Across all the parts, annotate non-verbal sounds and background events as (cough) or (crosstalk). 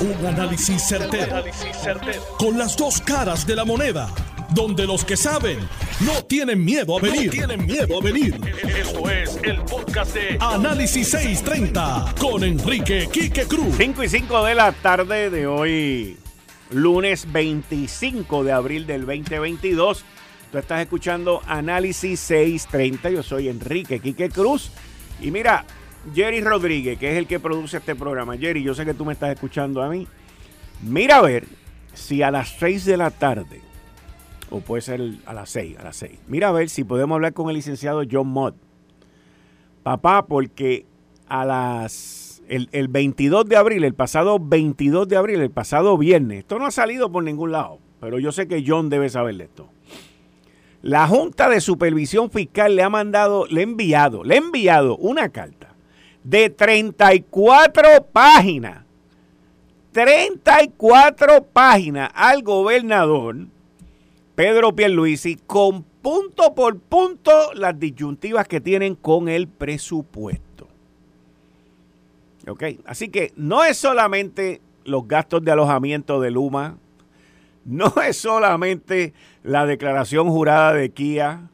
Un análisis certero, Con las dos caras de la moneda. Donde los que saben no tienen miedo a venir. tienen miedo a venir. Esto es el podcast de Análisis 630 con Enrique Quique Cruz. 5 y 5 de la tarde de hoy, lunes 25 de abril del 2022. Tú estás escuchando Análisis 630. Yo soy Enrique Quique Cruz. Y mira, Jerry Rodríguez, que es el que produce este programa. Jerry, yo sé que tú me estás escuchando a mí. Mira a ver si a las 6 de la tarde, o puede ser a las 6, a las 6. Mira a ver si podemos hablar con el licenciado John Mott. Papá, porque a las el, el 22 de abril, el pasado 22 de abril, el pasado viernes, esto no ha salido por ningún lado, pero yo sé que John debe saber de esto. La Junta de Supervisión Fiscal le ha mandado, le ha enviado, le ha enviado una carta de 34 páginas. 34 páginas al gobernador Pedro Pierluisi con punto por punto las disyuntivas que tienen con el presupuesto. ¿Ok? Así que no es solamente los gastos de alojamiento de Luma, no (laughs) es solamente la declaración jurada de Kia,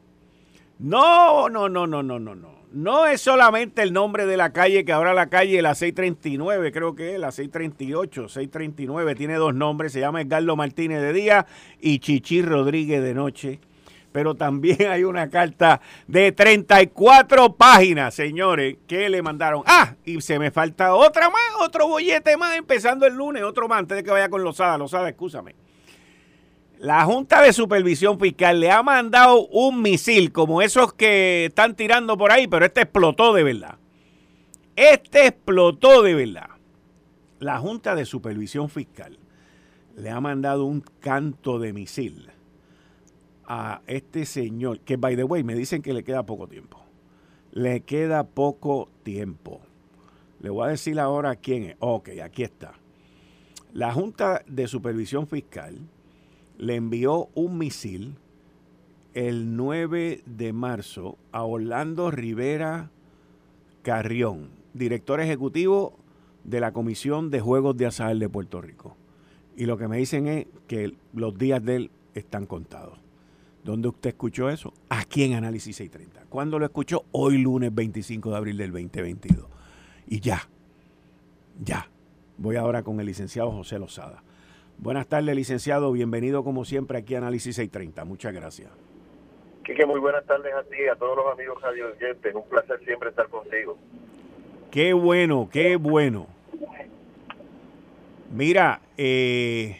no, no, no, no, no, no, no no es solamente el nombre de la calle, que ahora la calle, la 639, creo que es la 638, 639, tiene dos nombres, se llama Edgardo Martínez de día y Chichi Rodríguez de noche. Pero también (laughs) hay una carta de 34 páginas, señores, que le mandaron. Ah, y se me falta otra más, otro bollete más, empezando el lunes, otro más, antes de que vaya con Lozada. Lozada, escúchame la Junta de Supervisión Fiscal le ha mandado un misil como esos que están tirando por ahí, pero este explotó de verdad. Este explotó de verdad. La Junta de Supervisión Fiscal le ha mandado un canto de misil a este señor, que by the way me dicen que le queda poco tiempo. Le queda poco tiempo. Le voy a decir ahora quién es. Ok, aquí está. La Junta de Supervisión Fiscal le envió un misil el 9 de marzo a Orlando Rivera Carrión, director ejecutivo de la Comisión de Juegos de Azar de Puerto Rico. Y lo que me dicen es que los días de él están contados. ¿Dónde usted escuchó eso? Aquí en Análisis 630. ¿Cuándo lo escuchó? Hoy lunes 25 de abril del 2022. Y ya, ya. Voy ahora con el licenciado José Lozada. Buenas tardes, licenciado. Bienvenido como siempre aquí a Análisis 630. Muchas gracias. Quique, muy buenas tardes a ti, a todos los amigos radio oyentes. Un placer siempre estar contigo. Qué bueno, qué bueno. Mira, eh,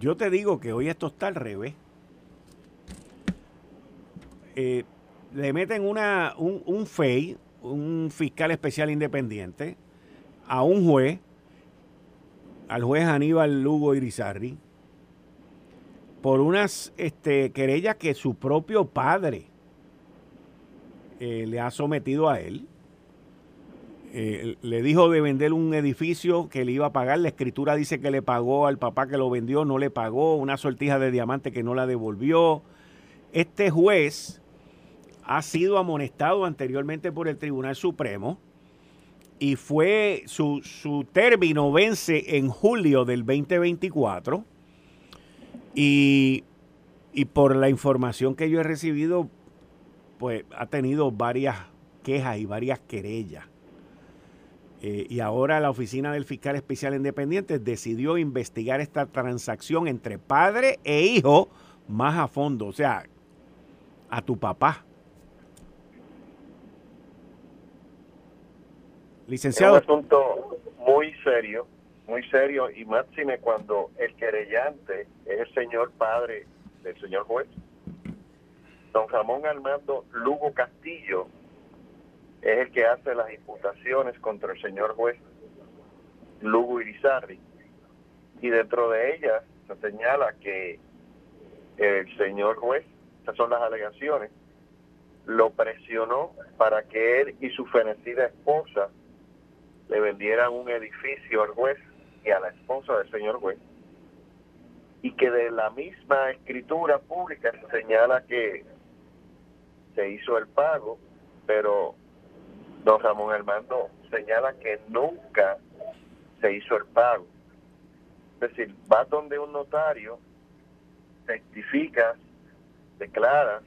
yo te digo que hoy esto está al revés. Eh, le meten una, un, un FEI, un fiscal especial independiente, a un juez al juez Aníbal Lugo Irizarri por unas este, querellas que su propio padre eh, le ha sometido a él. Eh, le dijo de vender un edificio que le iba a pagar. La escritura dice que le pagó al papá que lo vendió, no le pagó. Una sortija de diamante que no la devolvió. Este juez ha sido amonestado anteriormente por el Tribunal Supremo y fue su, su término vence en julio del 2024 y, y por la información que yo he recibido, pues ha tenido varias quejas y varias querellas. Eh, y ahora la oficina del fiscal especial independiente decidió investigar esta transacción entre padre e hijo más a fondo, o sea, a tu papá. Es un asunto muy serio, muy serio, y máxime cuando el querellante es el señor padre del señor juez. Don Ramón Armando Lugo Castillo es el que hace las imputaciones contra el señor juez Lugo Irizarri. Y dentro de ellas se señala que el señor juez, estas son las alegaciones, lo presionó para que él y su fenecida esposa le vendieran un edificio al juez y a la esposa del señor juez y que de la misma escritura pública se señala que se hizo el pago, pero don Ramón Armando señala que nunca se hizo el pago. Es decir, vas donde un notario, testificas, declaras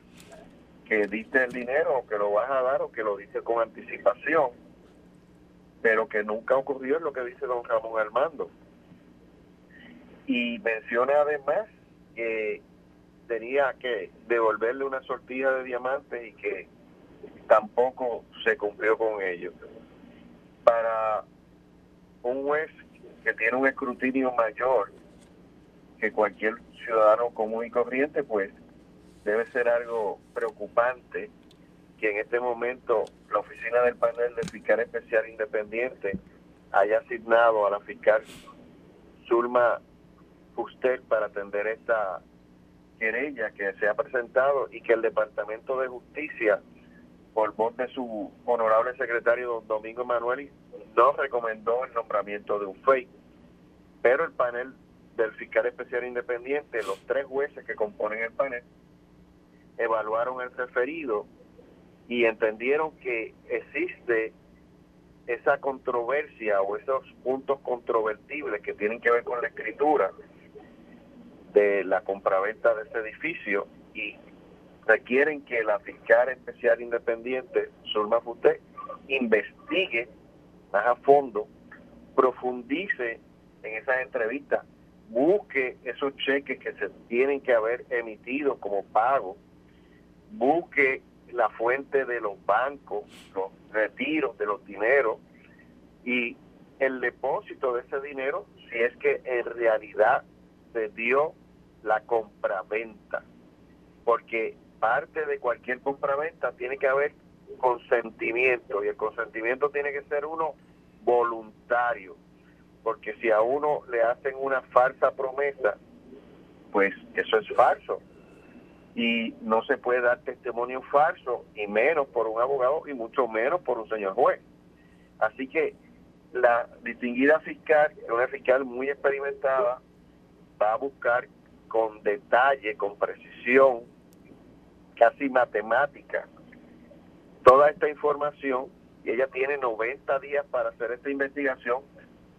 que diste el dinero o que lo vas a dar o que lo diste con anticipación, pero que nunca ocurrió lo que dice don Ramón Armando. Y menciona además que tenía que devolverle una sortija de diamantes y que tampoco se cumplió con ello. Para un juez que tiene un escrutinio mayor que cualquier ciudadano común y corriente, pues debe ser algo preocupante que en este momento la oficina del panel de fiscal especial independiente haya asignado a la fiscal Zulma Fuster para atender esta querella que se ha presentado y que el Departamento de Justicia, por voz de su honorable secretario don Domingo Manuel, no recomendó el nombramiento de un FEI. Pero el panel del fiscal especial independiente, los tres jueces que componen el panel, evaluaron el referido y entendieron que existe esa controversia o esos puntos controvertibles que tienen que ver con la escritura de la compraventa de ese edificio y requieren que la fiscal especial independiente, Zulma Futé, investigue más a fondo, profundice en esas entrevistas, busque esos cheques que se tienen que haber emitido como pago, busque la fuente de los bancos, los retiros de los dineros y el depósito de ese dinero si es que en realidad se dio la compraventa, porque parte de cualquier compraventa tiene que haber consentimiento y el consentimiento tiene que ser uno voluntario, porque si a uno le hacen una falsa promesa, pues eso es falso y no se puede dar testimonio falso y menos por un abogado y mucho menos por un señor juez. Así que la distinguida fiscal, una fiscal muy experimentada, va a buscar con detalle, con precisión, casi matemática, toda esta información y ella tiene 90 días para hacer esta investigación,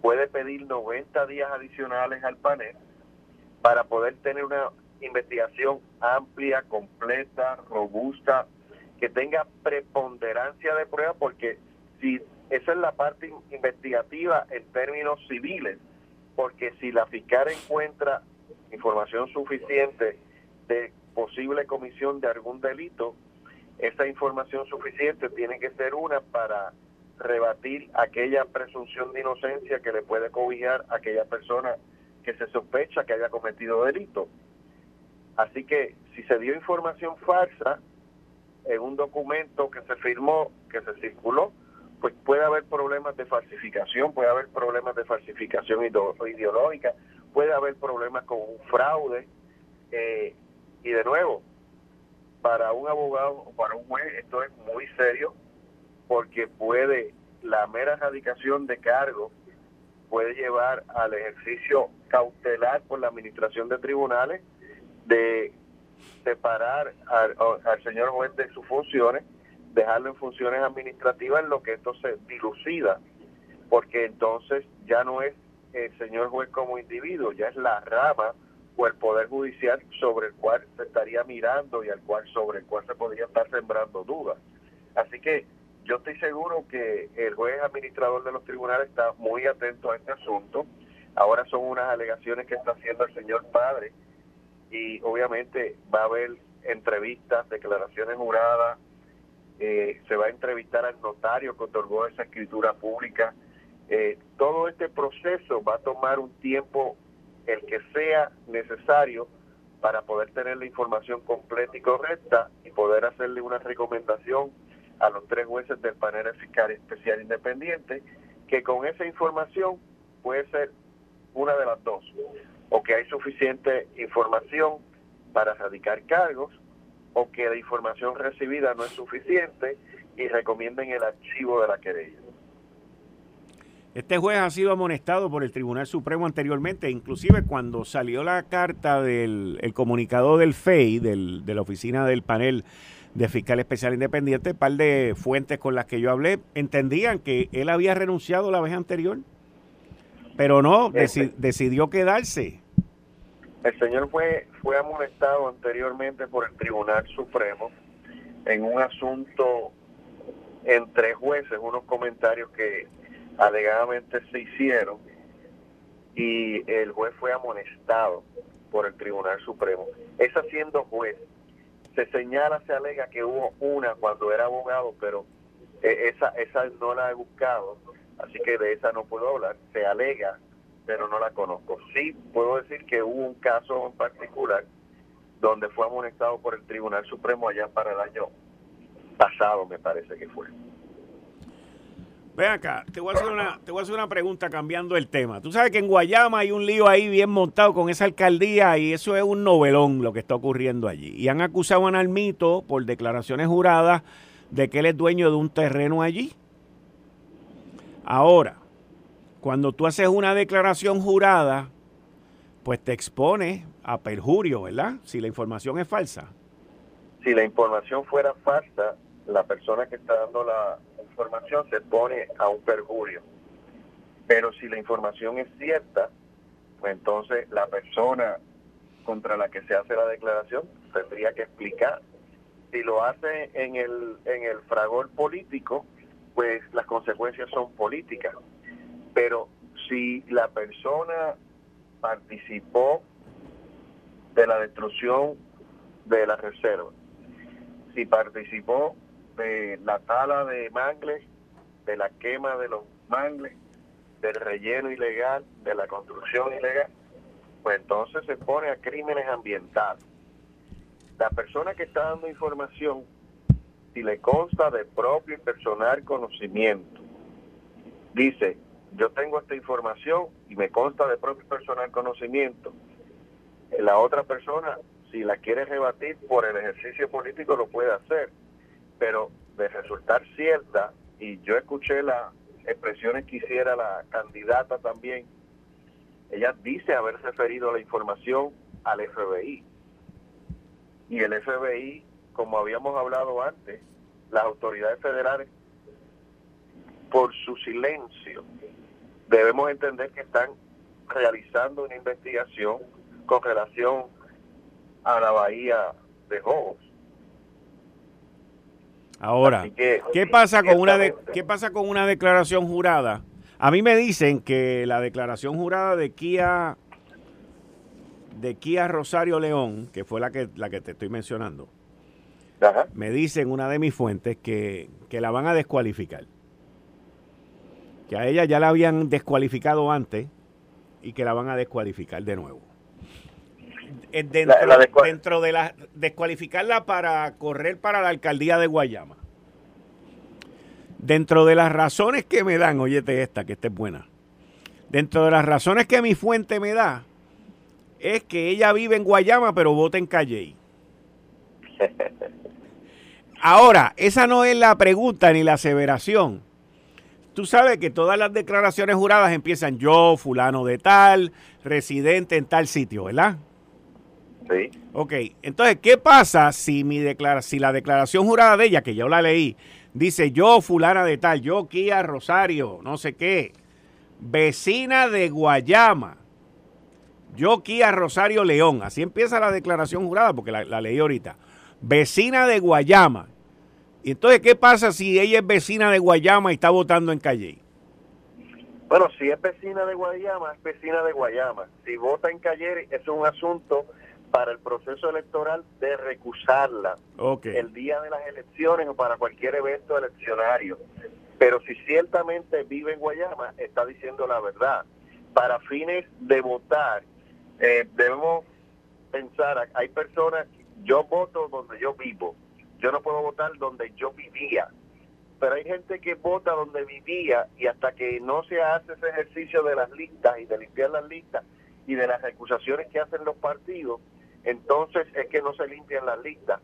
puede pedir 90 días adicionales al panel para poder tener una investigación amplia, completa, robusta, que tenga preponderancia de prueba, porque si esa es la parte investigativa en términos civiles, porque si la fiscal encuentra información suficiente de posible comisión de algún delito, esa información suficiente tiene que ser una para rebatir aquella presunción de inocencia que le puede cobijar a aquella persona que se sospecha que haya cometido delito. Así que si se dio información falsa en un documento que se firmó, que se circuló, pues puede haber problemas de falsificación, puede haber problemas de falsificación ideológica, puede haber problemas con un fraude. Eh, y de nuevo, para un abogado o para un juez esto es muy serio porque puede, la mera erradicación de cargo puede llevar al ejercicio cautelar por la administración de tribunales de separar al, señor juez de sus funciones, dejarlo en funciones administrativas en lo que esto se dilucida, porque entonces ya no es el señor juez como individuo, ya es la rama o el poder judicial sobre el cual se estaría mirando y al cual sobre el cual se podría estar sembrando dudas. Así que yo estoy seguro que el juez administrador de los tribunales está muy atento a este asunto. Ahora son unas alegaciones que está haciendo el señor padre y obviamente va a haber entrevistas, declaraciones juradas, eh, se va a entrevistar al notario que otorgó esa escritura pública. Eh, todo este proceso va a tomar un tiempo el que sea necesario para poder tener la información completa y correcta y poder hacerle una recomendación a los tres jueces del panel fiscal especial independiente, que con esa información puede ser una de las dos, o que hay suficiente información para radicar cargos, o que la información recibida no es suficiente y recomienden el archivo de la querella. Este juez ha sido amonestado por el Tribunal Supremo anteriormente, inclusive cuando salió la carta del comunicado del FEI, del, de la oficina del panel de fiscal especial independiente, un par de fuentes con las que yo hablé entendían que él había renunciado la vez anterior, Pero no, este. decidió quedarse. El señor fue, fue amonestado anteriormente por el Tribunal Supremo en un asunto entre jueces, unos comentarios que alegadamente se hicieron y el juez fue amonestado por el Tribunal Supremo. Esa siendo juez, se señala, se alega que hubo una cuando era abogado, pero eh, esa, esa no la he buscado, así que de esa no puedo hablar. Se alega, pero no la conozco. Sí puedo decir que hubo un caso en particular donde fue amonestado por el Tribunal Supremo allá para el año pasado, me parece que fue. Ven acá, te voy, a hacer una, te voy a hacer una pregunta cambiando el tema. Tú sabes que en Guayama hay un lío ahí bien montado con esa alcaldía y eso es un novelón lo que está ocurriendo allí. Y han acusado a Nalmito por declaraciones juradas de que él es dueño de un terreno allí. Ahora, cuando tú haces una declaración jurada, pues te expone a perjurio, ¿verdad? Si la información es falsa. Si la información fuera falsa, la persona que está dando la información se pone a un perjurio. Pero si la información es cierta, pues entonces la persona contra la que se hace la declaración tendría que explicar. Si lo hace en el, en el fragor político, pues las consecuencias son políticas. Pero si la persona participó de la destrucción de la reserva, si participó de la tala de mangles, de la quema de los mangles, del relleno ilegal, de la construcción ilegal, pues entonces se pone a crímenes ambientales. La persona que está dando información, si le consta de propio y personal conocimiento, dice, yo tengo esta información y me consta de propio personal conocimiento, la otra persona, si la quiere rebatir por el ejercicio político, lo puede hacer pero de resultar cierta, y yo escuché las expresiones que hiciera la candidata también, ella dice haber referido la información al FBI. Y el FBI, como habíamos hablado antes, las autoridades federales, por su silencio, debemos entender que están realizando una investigación con relación a la bahía de Jobos Ahora, ¿qué pasa con una qué pasa con una declaración jurada? A mí me dicen que la declaración jurada de Kia de Kia Rosario León, que fue la que la que te estoy mencionando, me dicen una de mis fuentes que, que la van a descualificar. Que a ella ya la habían descualificado antes y que la van a descualificar de nuevo. Eh, dentro, de la descualificarla para correr para la alcaldía de Guayama. Dentro de las razones que me dan, oyete esta, que esta es buena. Dentro de las razones que mi fuente me da, es que ella vive en Guayama, pero vota en Calle. (laughs) Ahora, esa no es la pregunta ni la aseveración. Tú sabes que todas las declaraciones juradas empiezan yo, fulano de tal, residente en tal sitio, ¿verdad? Sí. Ok, entonces, ¿qué pasa si, mi declara si la declaración jurada de ella, que yo la leí, dice yo, fulana de tal, yo, Kia Rosario, no sé qué, vecina de Guayama, yo, Kia Rosario León, así empieza la declaración jurada, porque la, la leí ahorita, vecina de Guayama. Y entonces, ¿qué pasa si ella es vecina de Guayama y está votando en Calle? Bueno, si es vecina de Guayama, es vecina de Guayama. Si vota en Calle, es un asunto para el proceso electoral de recusarla el día de las elecciones o para cualquier evento eleccionario. Pero si ciertamente vive en Guayama, está diciendo la verdad. Para fines de votar, eh, debemos pensar, hay personas, yo voto donde yo vivo, yo no puedo votar donde yo vivía, pero hay gente que vota donde vivía y hasta que no se hace ese ejercicio de las listas y de limpiar las listas y de las recusaciones que hacen los partidos, entonces es que no se limpian las listas.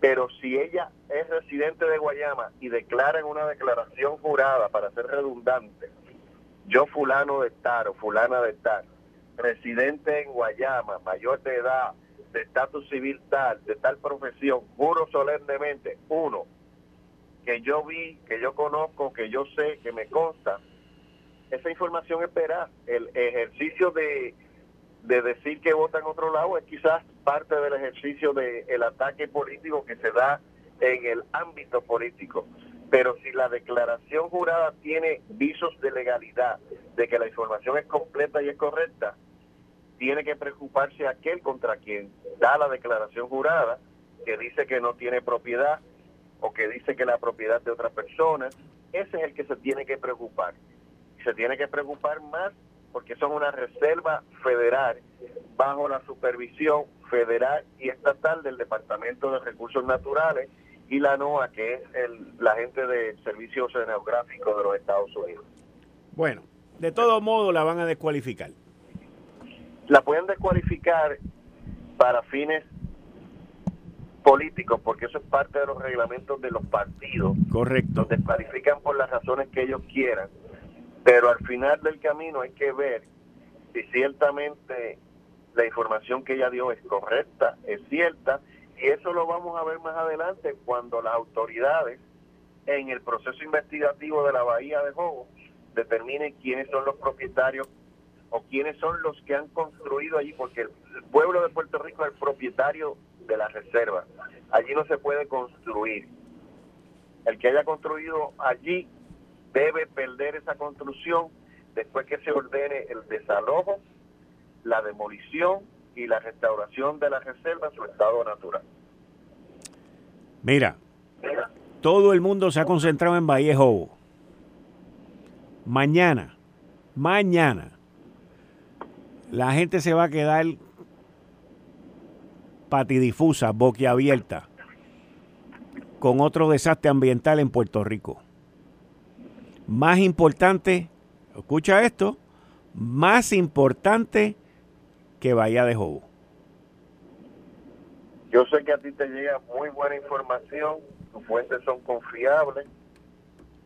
Pero si ella es residente de Guayama y declara en una declaración jurada, para ser redundante, yo fulano de tal o fulana de tal, residente en Guayama, mayor de edad, de estatus civil tal, de tal profesión, juro solemnemente, uno, que yo vi, que yo conozco, que yo sé, que me consta, esa información es veraz. El ejercicio de, de decir que vota en otro lado es quizás parte del ejercicio del ataque político que se da en el ámbito político. Pero si la declaración jurada tiene visos de legalidad, de que la información es completa y es correcta, tiene que preocuparse aquel contra quien da la declaración jurada, que dice que no tiene propiedad o que dice que la propiedad de otra persona, ese es el que se tiene que preocupar. Se tiene que preocupar más porque son una reserva federal bajo la supervisión federal y estatal del Departamento de Recursos Naturales y la NOAA, que es el, la gente del Servicio Oceanográfico de los Estados Unidos. Bueno, de todo modo la van a descualificar. La pueden descualificar para fines políticos, porque eso es parte de los reglamentos de los partidos. Correcto. Los descualifican por las razones que ellos quieran, pero al final del camino hay que ver si ciertamente la información que ella dio es correcta, es cierta, y eso lo vamos a ver más adelante cuando las autoridades en el proceso investigativo de la Bahía de Jobo determinen quiénes son los propietarios o quiénes son los que han construido allí, porque el pueblo de Puerto Rico es el propietario de la reserva. Allí no se puede construir. El que haya construido allí debe perder esa construcción después que se ordene el desalojo, la demolición y la restauración de la reserva en su estado natural. Mira, todo el mundo se ha concentrado en Vallejo. Mañana, mañana, la gente se va a quedar patidifusa, boquiabierta, con otro desastre ambiental en Puerto Rico. Más importante, escucha esto, más importante que Bahía de Jobo. Yo sé que a ti te llega muy buena información, tus fuentes son confiables.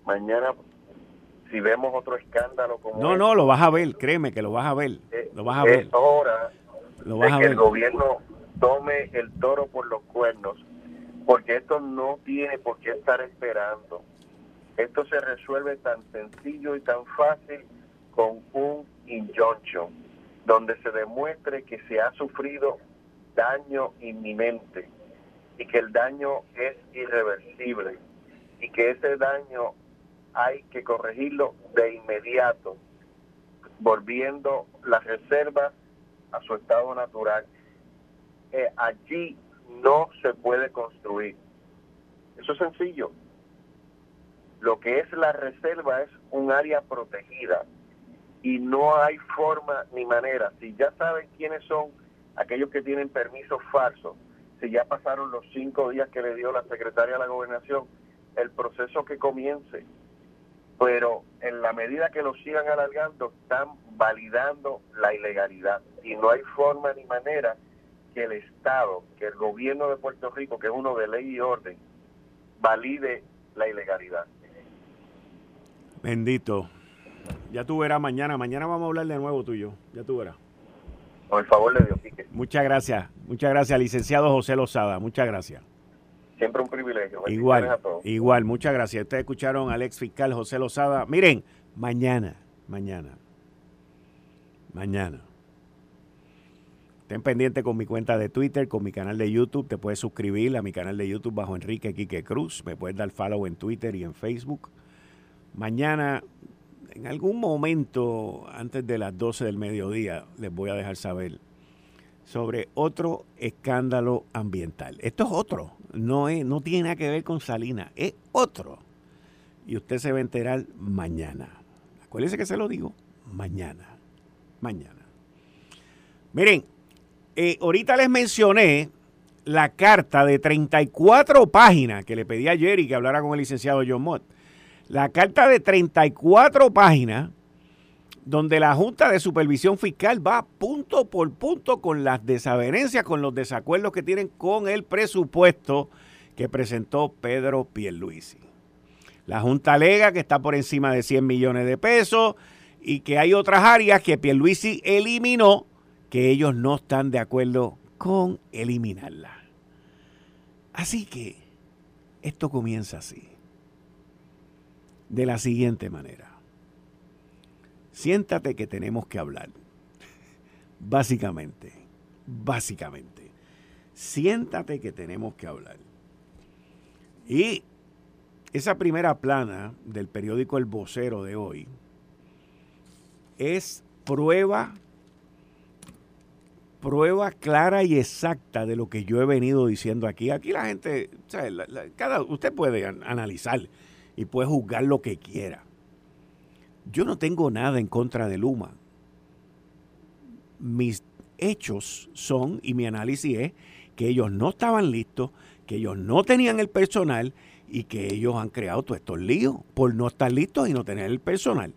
Mañana, si vemos otro escándalo como. No, no, lo vas a ver, créeme que lo vas a ver. Eh, lo vas a ver. Es hora lo vas de a que ver. el gobierno tome el toro por los cuernos, porque esto no tiene por qué estar esperando. Esto se resuelve tan sencillo y tan fácil con un injunction, donde se demuestre que se ha sufrido daño inminente y que el daño es irreversible y que ese daño hay que corregirlo de inmediato, volviendo las reservas a su estado natural. Eh, allí no se puede construir. Eso es sencillo. Lo que es la reserva es un área protegida y no hay forma ni manera. Si ya saben quiénes son aquellos que tienen permisos falsos, si ya pasaron los cinco días que le dio la secretaria de la gobernación, el proceso que comience. Pero en la medida que lo sigan alargando, están validando la ilegalidad. Y no hay forma ni manera que el Estado, que el gobierno de Puerto Rico, que es uno de ley y orden, valide la ilegalidad. Bendito. Ya tú verás mañana. Mañana vamos a hablar de nuevo tú y yo. Ya tú verás. El favor de Dios, Quique. Muchas gracias. Muchas gracias, licenciado José Lozada. Muchas gracias. Siempre un privilegio. Igual, igual. Muchas gracias. Ustedes escucharon al ex fiscal José Lozada. Miren, mañana, mañana, mañana. Estén pendientes con mi cuenta de Twitter, con mi canal de YouTube. Te puedes suscribir a mi canal de YouTube bajo Enrique Quique Cruz. Me puedes dar follow en Twitter y en Facebook. Mañana en algún momento antes de las 12 del mediodía les voy a dejar saber sobre otro escándalo ambiental. Esto es otro, no, es, no tiene nada que ver con Salina, es otro. Y usted se va a enterar mañana. Acuérdese que se lo digo, mañana, mañana. Miren, eh, ahorita les mencioné la carta de 34 páginas que le pedí ayer y que hablara con el licenciado John Mott la carta de 34 páginas donde la Junta de Supervisión Fiscal va punto por punto con las desavenencias, con los desacuerdos que tienen con el presupuesto que presentó Pedro Pierluisi. La Junta alega que está por encima de 100 millones de pesos y que hay otras áreas que Pierluisi eliminó que ellos no están de acuerdo con eliminarla. Así que esto comienza así de la siguiente manera. Siéntate que tenemos que hablar. Básicamente, básicamente, siéntate que tenemos que hablar. Y esa primera plana del periódico El Vocero de hoy es prueba prueba clara y exacta de lo que yo he venido diciendo aquí. Aquí la gente, cada, usted puede analizar y puede juzgar lo que quiera. Yo no tengo nada en contra de Luma. Mis hechos son, y mi análisis es, que ellos no estaban listos, que ellos no tenían el personal y que ellos han creado todos estos líos por no estar listos y no tener el personal.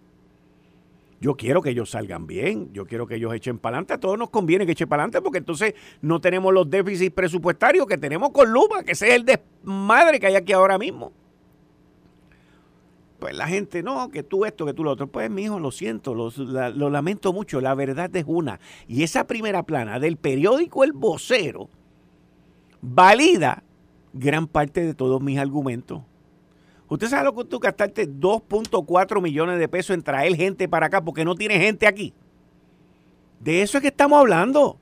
Yo quiero que ellos salgan bien, yo quiero que ellos echen para adelante. A todos nos conviene que echen para adelante porque entonces no tenemos los déficits presupuestarios que tenemos con Luma, que ese es el desmadre que hay aquí ahora mismo. Pues la gente, no, que tú esto, que tú lo otro. Pues, mi hijo, lo siento, lo, lo lamento mucho. La verdad es una. Y esa primera plana del periódico El Vocero valida gran parte de todos mis argumentos. ¿Usted sabe lo que tú gastarte 2.4 millones de pesos en traer gente para acá porque no tiene gente aquí? De eso es que estamos hablando.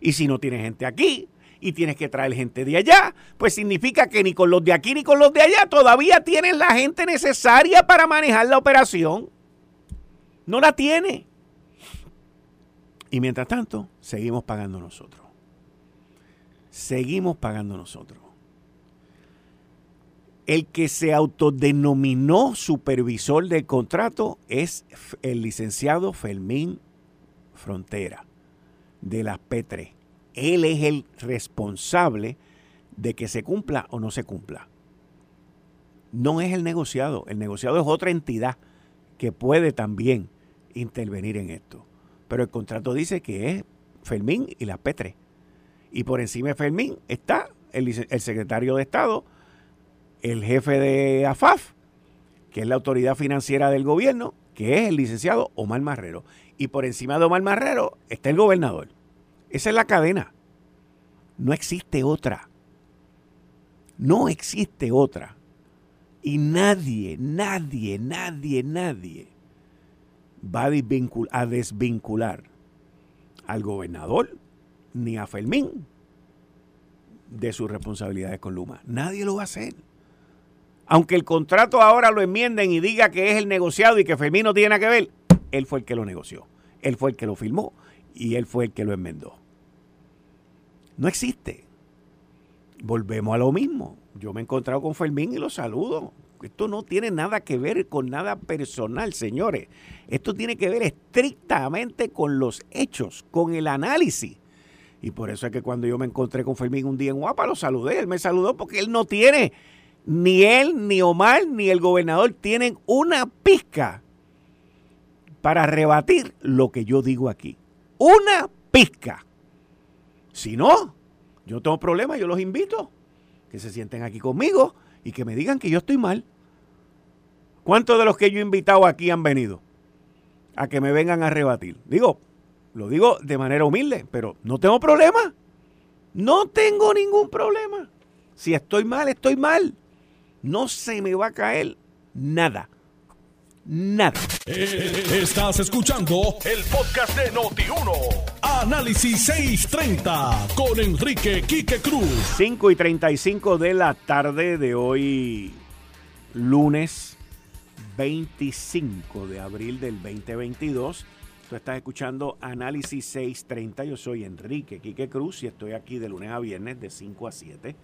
Y si no tiene gente aquí y tienes que traer gente de allá, pues significa que ni con los de aquí ni con los de allá todavía tienen la gente necesaria para manejar la operación. No la tiene. Y mientras tanto, seguimos pagando nosotros. Seguimos pagando nosotros el que se autodenominó supervisor del contrato es el licenciado Fermín Frontera de las P3. Él es el responsable de que se cumpla o no se cumpla. No es el negociado. El negociado es otra entidad que puede también intervenir en esto. Pero el contrato dice que es Fermín y las P3. Y por encima de Fermín está el, el secretario de Estado, el jefe de AFAF, que es la autoridad financiera del gobierno, que es el licenciado Omar Marrero. Y por encima de Omar Marrero está el gobernador. Esa es la cadena. No existe otra. No existe otra. Y nadie, nadie, nadie, nadie va a desvincular, al gobernador ni a Fermín de sus responsabilidades con Luma. Nadie lo va a hacer aunque el contrato ahora lo enmienden y diga que es el negociado y que Fermín no tiene nada que ver, él fue el que lo negoció, él fue el que lo firmó y él fue el que lo enmendó. No existe. Volvemos a lo mismo. Yo me he encontrado con Fermín y lo saludo. Esto no tiene nada que ver con nada personal, señores. Esto tiene que ver estrictamente con los hechos, con el análisis. Y por eso es que cuando yo me encontré con Fermín un día en Guapa, lo saludé. Él me saludó porque él no tiene ni él, ni Omar, ni el gobernador tienen una pizca para rebatir lo que yo digo aquí. Una pizca. Si no, yo tengo problemas, yo los invito que se sienten aquí conmigo y que me digan que yo estoy mal. ¿Cuántos de los que yo he invitado aquí han venido a que me vengan a rebatir? Digo, lo digo de manera humilde, pero no tengo problema. No tengo ningún problema. Si estoy mal, estoy mal no se me va a caer nada. Nada. Eh, estás escuchando el podcast de Noti1. Análisis 630 con Enrique Quique Cruz. 5 y 35 de la tarde de hoy, lunes 25 de abril del 2022. Tú estás escuchando Análisis 630. Yo soy Enrique Quique Cruz y estoy aquí de lunes a viernes de 5 a 7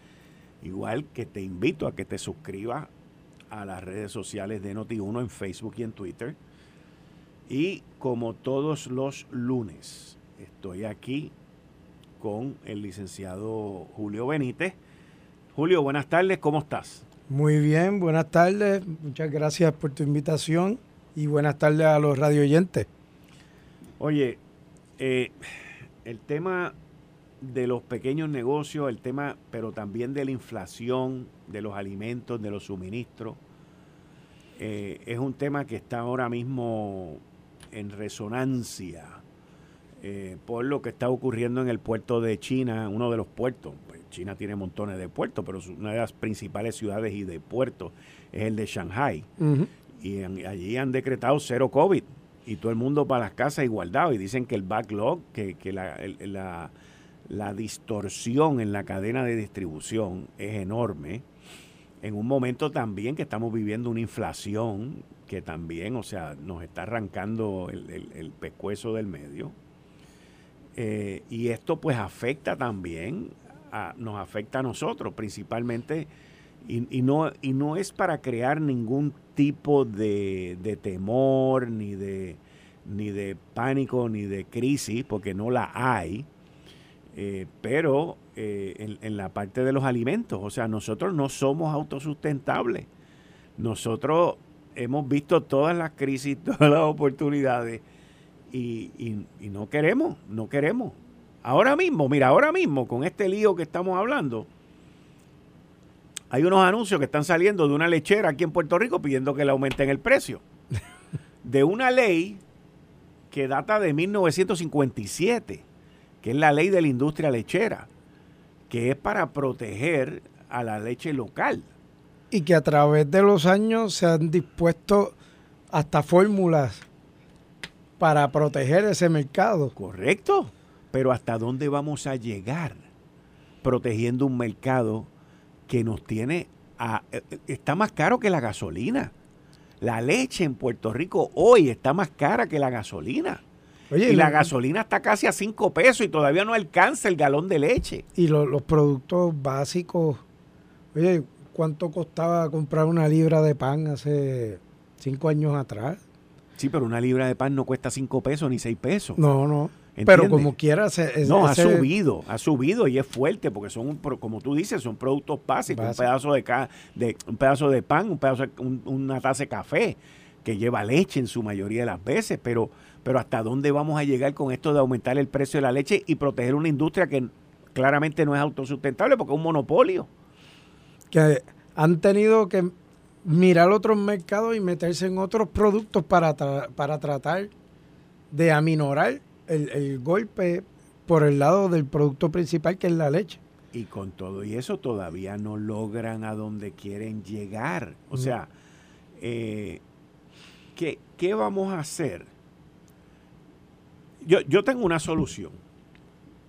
Igual que te invito a que te suscribas a las redes sociales de Noti1 en Facebook y en Twitter. Y como todos los lunes, estoy aquí con el licenciado Julio Benítez. Julio, buenas tardes, ¿cómo estás? Muy bien, buenas tardes, muchas gracias por tu invitación y buenas tardes a los radio oyentes. Oye, eh, el tema de los pequeños negocios, el tema, pero también de la inflación, de los alimentos, de los suministros. Eh, es un tema que está ahora mismo en resonancia eh, por lo que está ocurriendo en el puerto de China, uno de los puertos. Pues China tiene montones de puertos, pero una de las principales ciudades y de puertos es el de Shanghai. Y allí han decretado cero COVID. y todo el mundo para las casas igualdad. Y dicen que el backlog, que, la, la, la, distorsión en la cadena de distribución es enorme. En un momento también que estamos viviendo una inflación que también, o sea, nos está arrancando el, el, pescuezo del medio. Eh, y esto pues afecta también, nos afecta a nosotros, principalmente, y, y, no, y no es para crear ningún tipo de, de temor, ni de, ni de pánico, ni de crisis, porque no la hay, eh, pero eh, en, en, la parte de los alimentos, o sea, nosotros no somos autosustentables. Nosotros hemos visto todas las crisis, (laughs) todas las oportunidades y, y, no queremos, no queremos. Ahora mismo, mira, ahora mismo con este lío que estamos hablando, hay unos anuncios que están saliendo de una lechera aquí en Puerto Rico pidiendo que le aumenten el precio. (laughs) De una ley que data de 1957, que es la ley de la industria lechera, que es para proteger a la leche local. Y que a través de los años se han dispuesto hasta fórmulas para proteger ese mercado. Correcto. Pero ¿hasta dónde vamos a llegar protegiendo un mercado que nos tiene a, eh, está más caro que la gasolina? La leche en Puerto Rico hoy está más cara que la gasolina. Y la gasolina está casi a 5 pesos y todavía no alcanza el galón de leche. Y los productos básicos, oye, cuánto costaba comprar una libra de pan hace cinco años atrás. Sí, pero una libra de pan no cuesta cinco pesos ni seis pesos. No, no. Pero como quiera, no, ha subido, ha subido y es fuerte porque son, como tú dices, son productos básicos. Un pedazo de, de, un pedazo de pan, un pedazo una taza de café que lleva leche en su mayoría de las veces, pero, pero hasta dónde vamos a llegar con esto de aumentar el precio de la leche y proteger una industria que claramente no es autosustentable porque es un monopolio que han tenido que mirar otros mercados y meterse en otros productos para, para tratar de aminorar el, golpe por el lado del producto principal que es la leche. Y con todo y eso todavía no logran a donde quieren llegar. O sea, eh, ¿qué, ¿qué, vamos a hacer? Yo, yo tengo una solución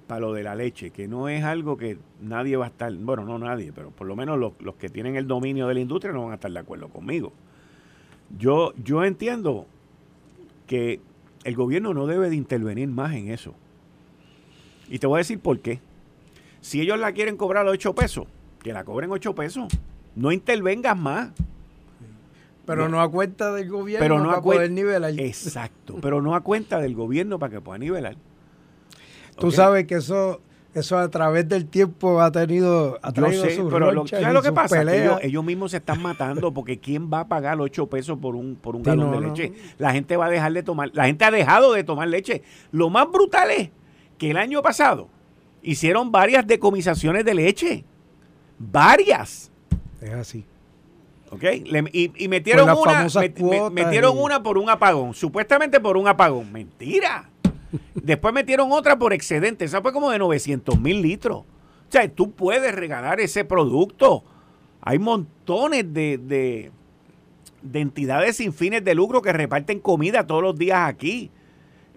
para lo de la leche, que no es algo que nadie va a estar, bueno, no nadie, pero por lo menos los, que tienen el dominio de la industria no van a estar de acuerdo conmigo. Yo, yo entiendo que el gobierno no debe de intervenir más en eso. Y te voy a decir por qué. Si ellos la quieren cobrar a 8 pesos, que la cobren 8 pesos. No intervengas más. Pero no, a cuenta del gobierno no para poder nivelar. Exacto, pero no a cuenta del gobierno para que pueda nivelar. Tú sabes que eso eso a través del tiempo ha tenido ha Yo sé, pero lo, ¿sabes lo que pasa? ellos, mismos se están matando porque ¿quién va a pagar 8 pesos por un, por un galón de leche? La gente va a dejar de tomar, la gente ha dejado de tomar leche. Lo más brutal es que el año pasado hicieron varias decomisaciones de leche. Varias. Es así. ¿Ok? y, metieron una, metieron una por un apagón, supuestamente por un apagón. Mentira. (laughs) Después metieron otra por excedente. Esa fue como de 900 mil litros. O sea, tú puedes regalar ese producto. Hay montones de, de, entidades sin fines de lucro que reparten comida todos los días aquí.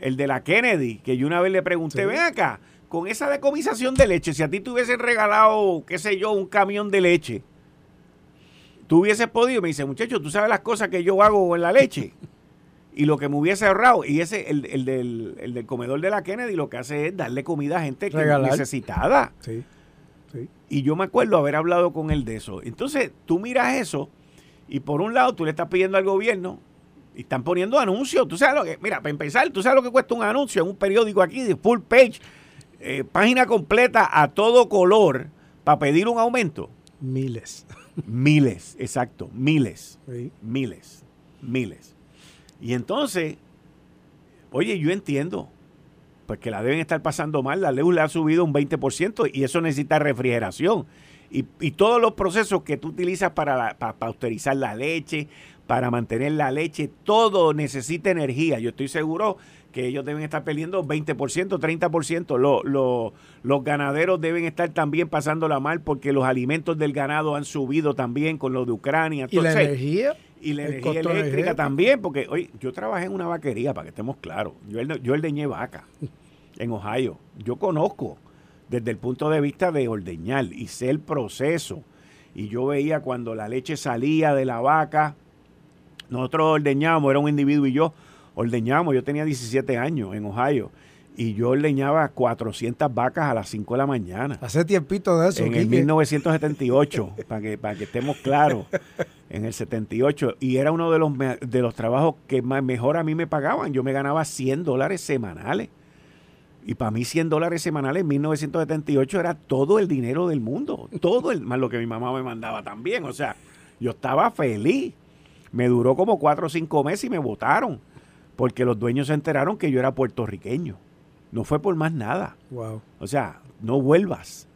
El de la Kennedy, que yo una vez le pregunté, ven acá, con esa decomisación de leche, si a ti te hubiesen regalado, qué sé yo, un camión de leche, tú hubieses podido, me dice, muchacho, ¿tú sabes las cosas que yo hago en la leche? y lo que me hubiese ahorrado, y ese, el, el, del, el del comedor de la Kennedy, lo que hace es darle comida a gente que necesitada. Sí, sí. Y yo me acuerdo haber hablado con él de eso. Entonces, tú miras eso, y por un lado tú le estás pidiendo al gobierno, y están poniendo anuncios. Tú sabes lo que, mira, para empezar, tú sabes lo que cuesta un anuncio en un periódico aquí de full page, eh, página completa a todo color, para pedir un aumento. Miles. Miles, exacto, miles. Miles, miles. Y entonces, oye, yo entiendo, pues que la deben estar pasando mal, la luz le ha subido un 20% y eso necesita refrigeración. Y, y todos los procesos que tú utilizas para, para pasteurizar la leche, para mantener la leche, todo necesita energía. Yo estoy seguro que ellos deben estar perdiendo 20%, 30%. Los, los ganaderos deben estar también pasándola mal porque los alimentos del ganado han subido también con lo de Ucrania. ¿Y la energía? Y la energía eléctrica también, porque hoy yo trabajé en una vaquería, para que estemos claros. Yo, yo ordeñé vaca (laughs) en Ohio. Yo conozco desde el punto de vista de ordeñar y sé el proceso. Y yo veía cuando la leche salía de la vaca, nosotros ordeñábamos, era un individuo y yo ordeñábamos, yo tenía 17 años en Ohio y yo ordeñaba 400 vacas a las 5 de la mañana. Hace tiempito de eso. En el 1978, (laughs) para que, para que estemos claros, en el 78. Y era uno de los, de los trabajos que más, mejor a mí me pagaban. Yo me ganaba 100 dólares semanales. Y para mí 100 dólares semanales en 1978 era todo el dinero del mundo. Todo el, más lo que mi mamá me mandaba también. O sea, yo estaba feliz. Me duró como 4 o 5 meses y me votaron. Porque los dueños se enteraron que yo era puertorriqueño. No fue por más nada. Wow. O sea, no vuelvas.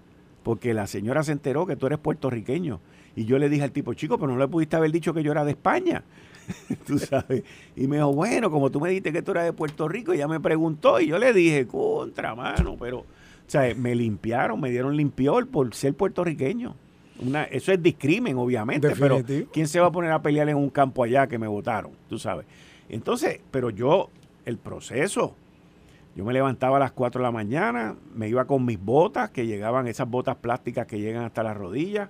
Porque la señora se enteró que tú eres puertorriqueño. Y yo le dije al tipo, chico, pero no le pudiste haber dicho que yo era de España. (laughs) tú sabes. Y me dijo, bueno, como tú me dijiste que tú eras de Puerto Rico, ya me preguntó. Y yo le dije, contra mano, pero. O sea, me limpiaron, me dieron limpiol por ser puertorriqueño. Una, eso es discrimen, obviamente, pero ¿quién se va a poner a pelear en un campo allá que me votaron? Tú sabes. Entonces, pero yo, el proceso, yo me levantaba a las 4 de la mañana, me iba con mis botas, que llegaban, esas botas plásticas que llegan hasta las rodillas,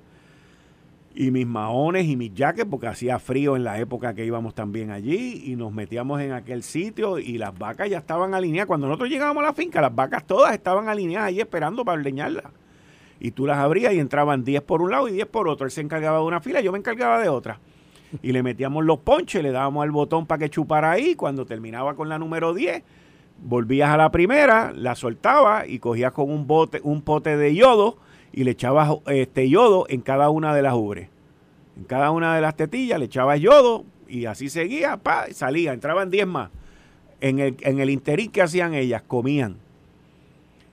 y mis maones y mis jackets, porque hacía frío en la época que íbamos también allí, y nos metíamos en aquel sitio, y las vacas ya estaban alineadas. Cuando nosotros llegábamos a la finca, las vacas todas estaban alineadas ahí esperando para ordeñarlas. Y tú las abrías y entraban 10 por un lado y 10 por otro. Él se encargaba de una fila, yo me encargaba de otra. Y le metíamos los ponches, le dábamos el botón para que chupara ahí. Cuando terminaba con la número 10, volvías a la primera, la soltabas y cogías con un bote, un pote de yodo y le echabas este yodo en cada una de las ubres. En cada una de las tetillas le echabas yodo y así seguía, pa, salía, entraban 10 más. En el, en el interín que hacían ellas, comían.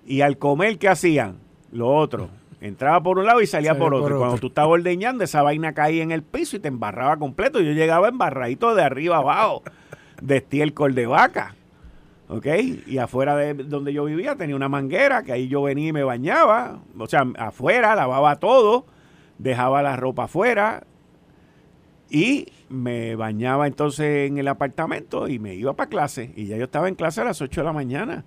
Y al comer, ¿qué hacían? Lo otro. Entraba por un lado y salía, por, otro. Cuando tú estabas ordeñando, esa vaina caía en el piso y te embarraba completo. Yo llegaba embarradito de arriba abajo de estiércol de vaca. ¿ok? Y afuera de donde yo vivía tenía una manguera que ahí yo venía y me bañaba, o sea, afuera lavaba todo, dejaba la ropa afuera y me bañaba entonces en el apartamento y me iba para clase y ya yo estaba en clase a las 8 de la mañana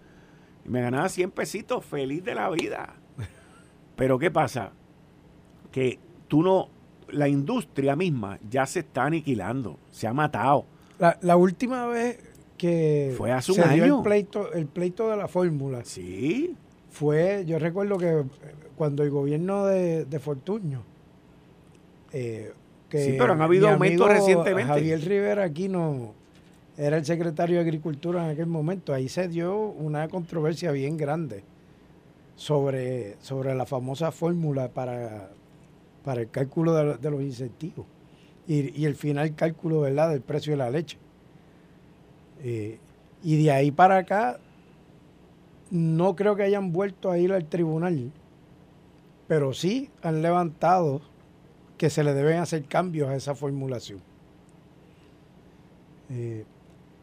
y me ganaba 100 pesitos feliz de la vida. Pero ¿qué pasa? Que tú no, la industria misma ya se está aniquilando, se ha matado. La, la última vez que fue hace un año. el pleito, el pleito de la fórmula. Sí. Fue, yo recuerdo que eh, cuando el gobierno de, de Fortuño, eh, que sí, pero han habido aumentos recientemente. Javier Rivera aquí no era el secretario de Agricultura en aquel momento. Ahí se dio una controversia bien grande sobre, sobre la famosa fórmula para, para el cálculo de, los incentivos y, el final cálculo ¿verdad? del precio de la leche. Eh, y de ahí para acá, no creo que hayan vuelto a ir al tribunal, pero sí han levantado que se le deben hacer cambios a esa formulación. Eh,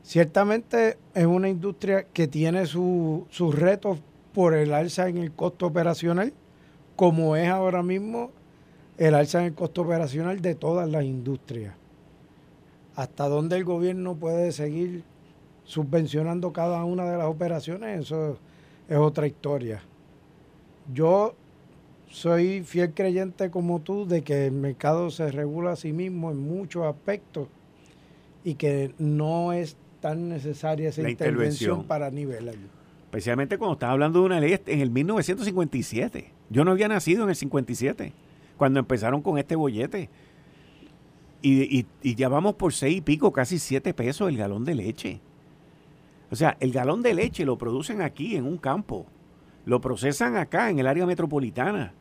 ciertamente es una industria que tiene sus retos por el alza en el costo operacional, como es ahora mismo el alza en el costo operacional de todas las industrias. ¿Hasta dónde el gobierno puede seguir subvencionando cada una de las operaciones, eso es otra historia. Yo soy fiel creyente como tú de que el mercado se regula a sí mismo en muchos aspectos y que no es tan necesaria esa intervención, para nivelarlo. Especialmente cuando estás hablando de una ley en el 1957. Yo no había nacido en el 57, cuando empezaron con este bollete. Y, y ya vamos por seis y pico, casi siete pesos el galón de leche. O sea, el galón de leche lo producen aquí en un campo. Lo procesan acá en el área metropolitana.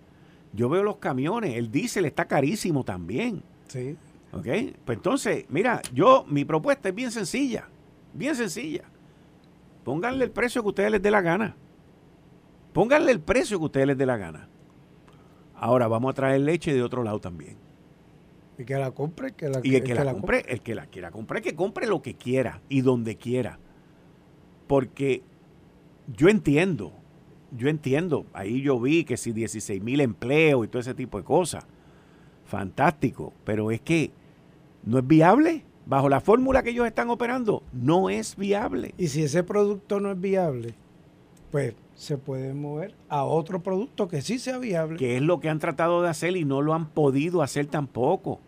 Yo veo los camiones, el diésel está carísimo también. Sí. ¿Ok? Pues entonces, mira, yo, mi propuesta es bien sencilla, bien sencilla. Pónganle el precio que ustedes les dé la gana. Pónganle el precio que ustedes les dé la gana. Ahora vamos a traer leche de otro lado también. Y que la compre, que la, y el que, la, compre, el que la quiera comprar, que compre lo que quiera y donde quiera. Porque yo entiendo, yo entiendo, ahí yo vi que si 16 mil empleos y todo ese tipo de cosas, fantástico, pero es que no es viable. Bajo la fórmula que ellos están operando, no es viable. Y si ese producto no es viable, pues se puede mover a otro producto que sí sea viable. Que es lo que han tratado de hacer y no lo han podido hacer tampoco.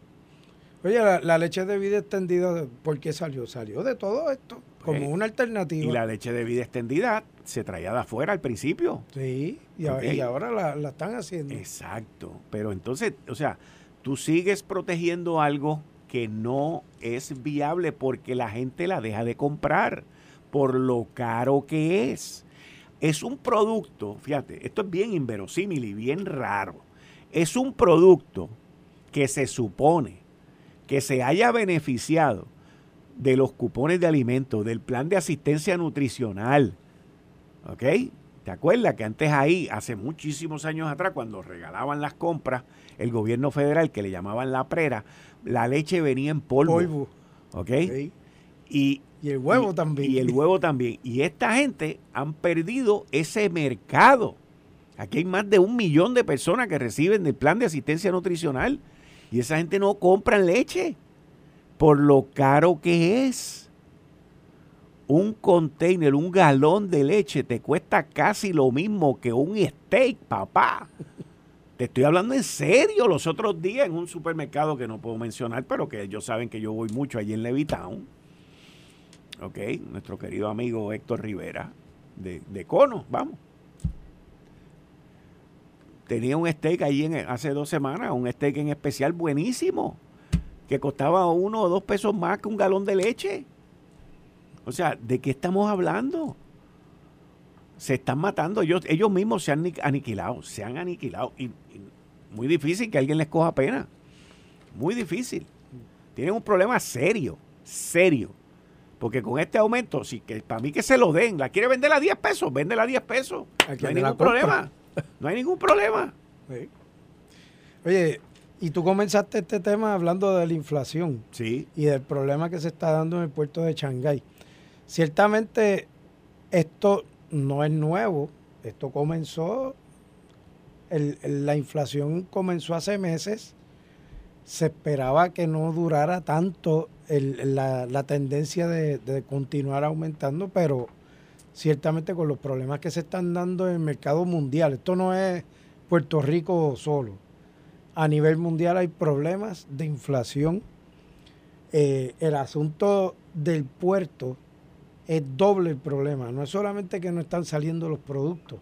Oye, la, leche de vida extendida, ¿por qué salió? Salió de todo esto, como pues, una alternativa. Y la leche de vida extendida se traía de afuera al principio. Sí, y, ahora la, la, están haciendo. Exacto. Pero entonces, o sea, tú sigues protegiendo algo que no es viable porque la gente la deja de comprar por lo caro que es. Es un producto, fíjate, esto es bien inverosímil y bien raro. Es un producto que se supone que se haya beneficiado de los cupones de alimentos, del plan de asistencia nutricional. ¿Ok? ¿Te acuerdas que antes ahí, hace muchísimos años atrás, cuando regalaban las compras, el gobierno federal, que le llamaban la prera, la leche venía en polvo. Polvo. ¿Ok? Y, y, el huevo también. Y el huevo también. Y esta gente han perdido ese mercado. Aquí hay más de un millón de personas que reciben del plan de asistencia nutricional. Y esa gente no compra leche por lo caro que es. Un container, un galón de leche te cuesta casi lo mismo que un steak, papá. Te estoy hablando en serio. Los otros días en un supermercado que no puedo mencionar, pero que ellos saben que yo voy mucho allí en Levitown. Ok, nuestro querido amigo Héctor Rivera, de, de Cono, vamos tenía un steak allí en, hace dos semanas, un steak en especial buenísimo, que costaba uno o dos pesos más que un galón de leche. O sea, ¿de qué estamos hablando? Se están matando, ellos, ellos mismos se han aniquilado, se han aniquilado. Y, muy difícil que alguien les coja pena. Muy difícil. Tienen un problema serio, serio. Porque con este aumento, sí, que para mí que se lo den, la quiere vender a 10 pesos, véndela a 10 pesos. No hay ningún problema. No hay ningún problema. Oye, y tú comenzaste este tema hablando de la inflación. Sí. Y del problema que se está dando en el puerto de Shanghái. Ciertamente, esto no es nuevo. Esto comenzó, la inflación comenzó hace meses. Se esperaba que no durara tanto la, tendencia de continuar aumentando, pero ciertamente con los problemas que se están dando en el mercado mundial. Esto no es Puerto Rico solo. A nivel mundial hay problemas de inflación. Eh, el asunto del puerto es doble el problema. No es solamente que no están saliendo los productos,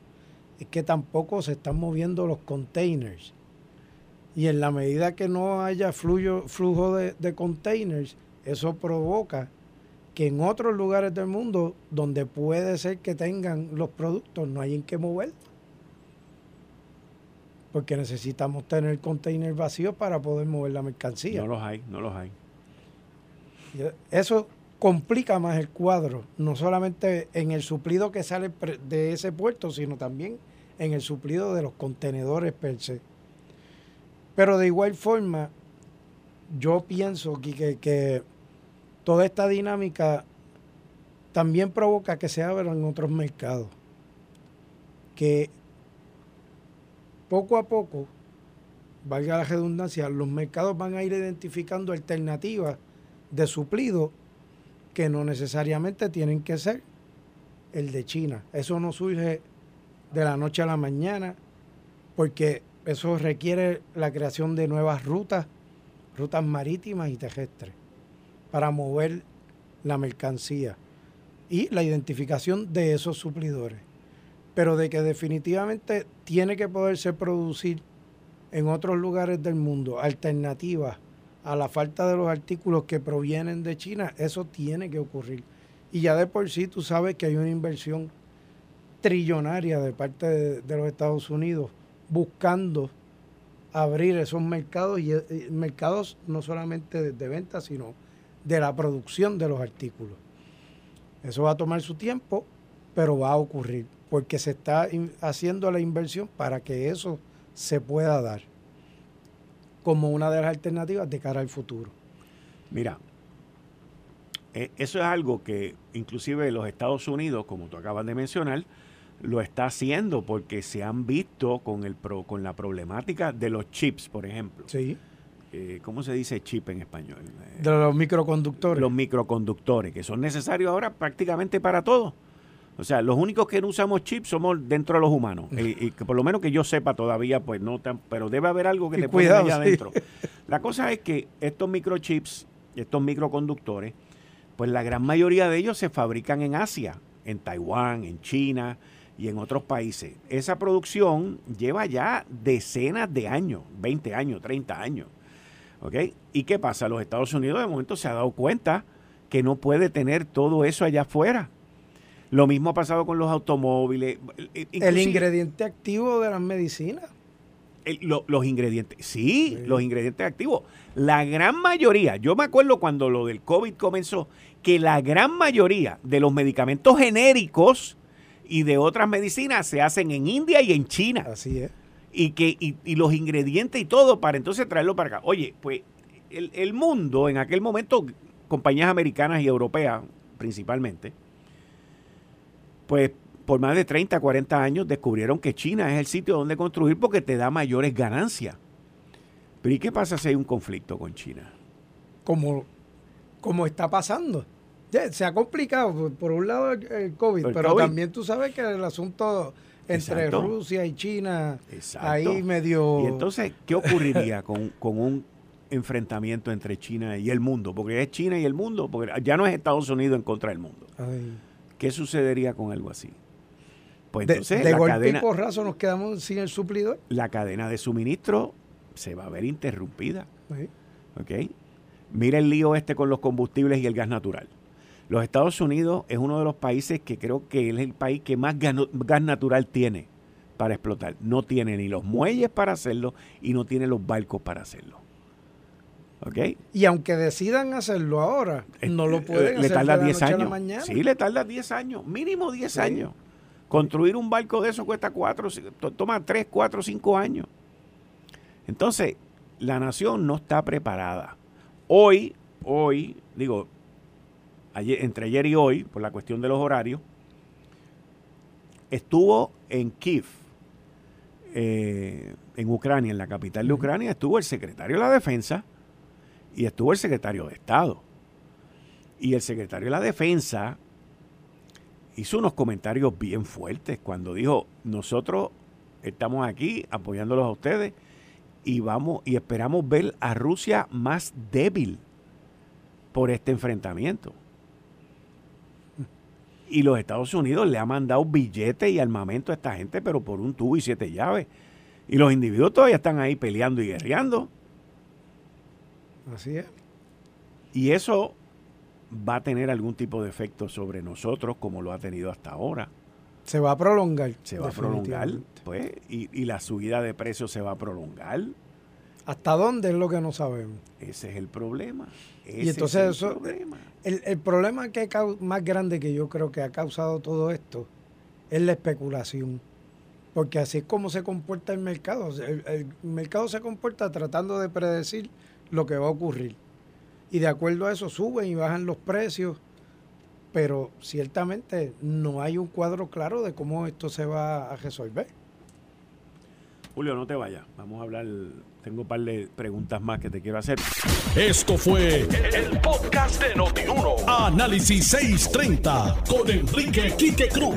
es que tampoco se están moviendo los containers. Y en la medida que no haya flujo, de, de containers, eso provoca que en otros lugares del mundo donde puede ser que tengan los productos no hay en qué mover. Porque necesitamos tener el container vacío para poder mover la mercancía. No los hay, no los hay. Eso complica más el cuadro, no solamente en el suplido que sale de ese puerto, sino también en el suplido de los contenedores per se. Pero de igual forma, yo pienso que, que toda esta dinámica también provoca que se abran otros mercados. Que poco a poco, valga la redundancia, los mercados van a ir identificando alternativas de suplido que no necesariamente tienen que ser el de China. Eso no surge de la noche a la mañana, porque eso requiere la creación de nuevas rutas, rutas marítimas y terrestres para mover la mercancía y la identificación de esos suplidores. Pero de que definitivamente tiene que poderse producir en otros lugares del mundo alternativas a la falta de los artículos que provienen de China, eso tiene que ocurrir. Y ya de por sí tú sabes que hay una inversión trillonaria de parte de, los Estados Unidos buscando abrir esos mercados y, eh, mercados no solamente de, de venta, sino de la producción de los artículos. Eso va a tomar su tiempo, pero va a ocurrir, porque se está haciendo la inversión para que eso se pueda dar como una de las alternativas de cara al futuro. Mira, e, eso es algo que inclusive los Estados Unidos, como tú acabas de mencionar, lo está haciendo porque se han visto con, el con la problemática de los chips, por ejemplo. Sí eh, ¿cómo se dice chip en español? De los microconductores. Los microconductores, que son necesarios ahora prácticamente para todo. O sea, los únicos que no usamos chips somos dentro de los humanos. y, que por lo menos que yo sepa todavía, pues no tan, pero debe haber algo que te pueda allá adentro. La cosa es que estos microchips, estos microconductores, pues la gran mayoría de ellos se fabrican en Asia, en Taiwán, en China y en otros países. Esa producción lleva ya decenas de años, 20 años, 30 años. ¿Ok? ¿Y qué pasa? Los Estados Unidos de momento se ha dado cuenta que no puede tener todo eso allá afuera. Lo mismo ha pasado con los automóviles. el ingrediente activo de las medicinas. los ingredientes, sí, los ingredientes activos. La gran mayoría, yo me acuerdo cuando lo del COVID comenzó, que la gran mayoría de los medicamentos genéricos y de otras medicinas se hacen en India y en China. Así es. Y, que, y, los ingredientes y todo para entonces traerlo para acá. Oye, pues el, el mundo en aquel momento, compañías americanas y europeas principalmente, pues por más de 30, 40 años descubrieron que China es el sitio donde construir porque te da mayores ganancias. Pero ¿y qué pasa si hay un conflicto con China? Como, como está pasando. se ha complicado, por, un lado el, COVID, pero también tú sabes que el asunto entre Rusia y China, ahí medio... Y entonces, ¿qué ocurriría con, con un enfrentamiento entre China y el mundo? Porque es China y el mundo, porque ya no es Estados Unidos en contra del mundo. Ay. ¿Qué sucedería con algo así? Pues entonces, de, la cadena, y porrazo nos quedamos sin el suplidor. La cadena de suministro se va a ver interrumpida. ¿Ok? Mira el lío este con los combustibles y el gas natural. Los Estados Unidos es uno de los países que creo que es el país que más gas natural tiene para explotar. No tiene ni los muelles para hacerlo y no tiene los barcos para hacerlo. Y aunque decidan hacerlo ahora, no lo pueden le tarda 10 años. Sí, le tarda 10 años, mínimo 10 años. Construir un barco de eso cuesta 4, toma 3, 4, 5 años. Entonces, la nación no está preparada. Hoy, hoy, digo, entre ayer y hoy, por la cuestión de los horarios, estuvo en Kiev, eh, en Ucrania, en la capital de Ucrania, estuvo el secretario de la Defensa, y estuvo el secretario de Estado. Y el secretario de la Defensa hizo unos comentarios bien fuertes cuando dijo, nosotros estamos aquí apoyándolos a ustedes y vamos y esperamos ver a Rusia más débil por este enfrentamiento. Y los Estados Unidos le ha mandado billetes y armamento a esta gente, pero por un tubo y siete llaves. Y los individuos todavía están ahí peleando y guerreando. Así es. Y eso va a tener algún tipo de efecto sobre nosotros como lo ha tenido hasta ahora. Se va a prolongar. Se va a prolongar, pues, y, la subida de precios se va a prolongar. ¿Hasta dónde es lo que no sabemos? Ese es el problema. y entonces el eso, problema. El, problema que más grande que yo creo que ha causado todo esto es la especulación. Porque así es como se comporta el mercado. el mercado se comporta tratando de predecir lo que va a ocurrir. Y de acuerdo a eso suben y bajan los precios, pero ciertamente no hay un cuadro claro de cómo esto se va a resolver. Julio, no te vayas. Vamos a hablar. Tengo un par de preguntas más que te quiero hacer. Esto fue el, podcast de Notiuno. Análisis 630 con Enrique Quique Cruz.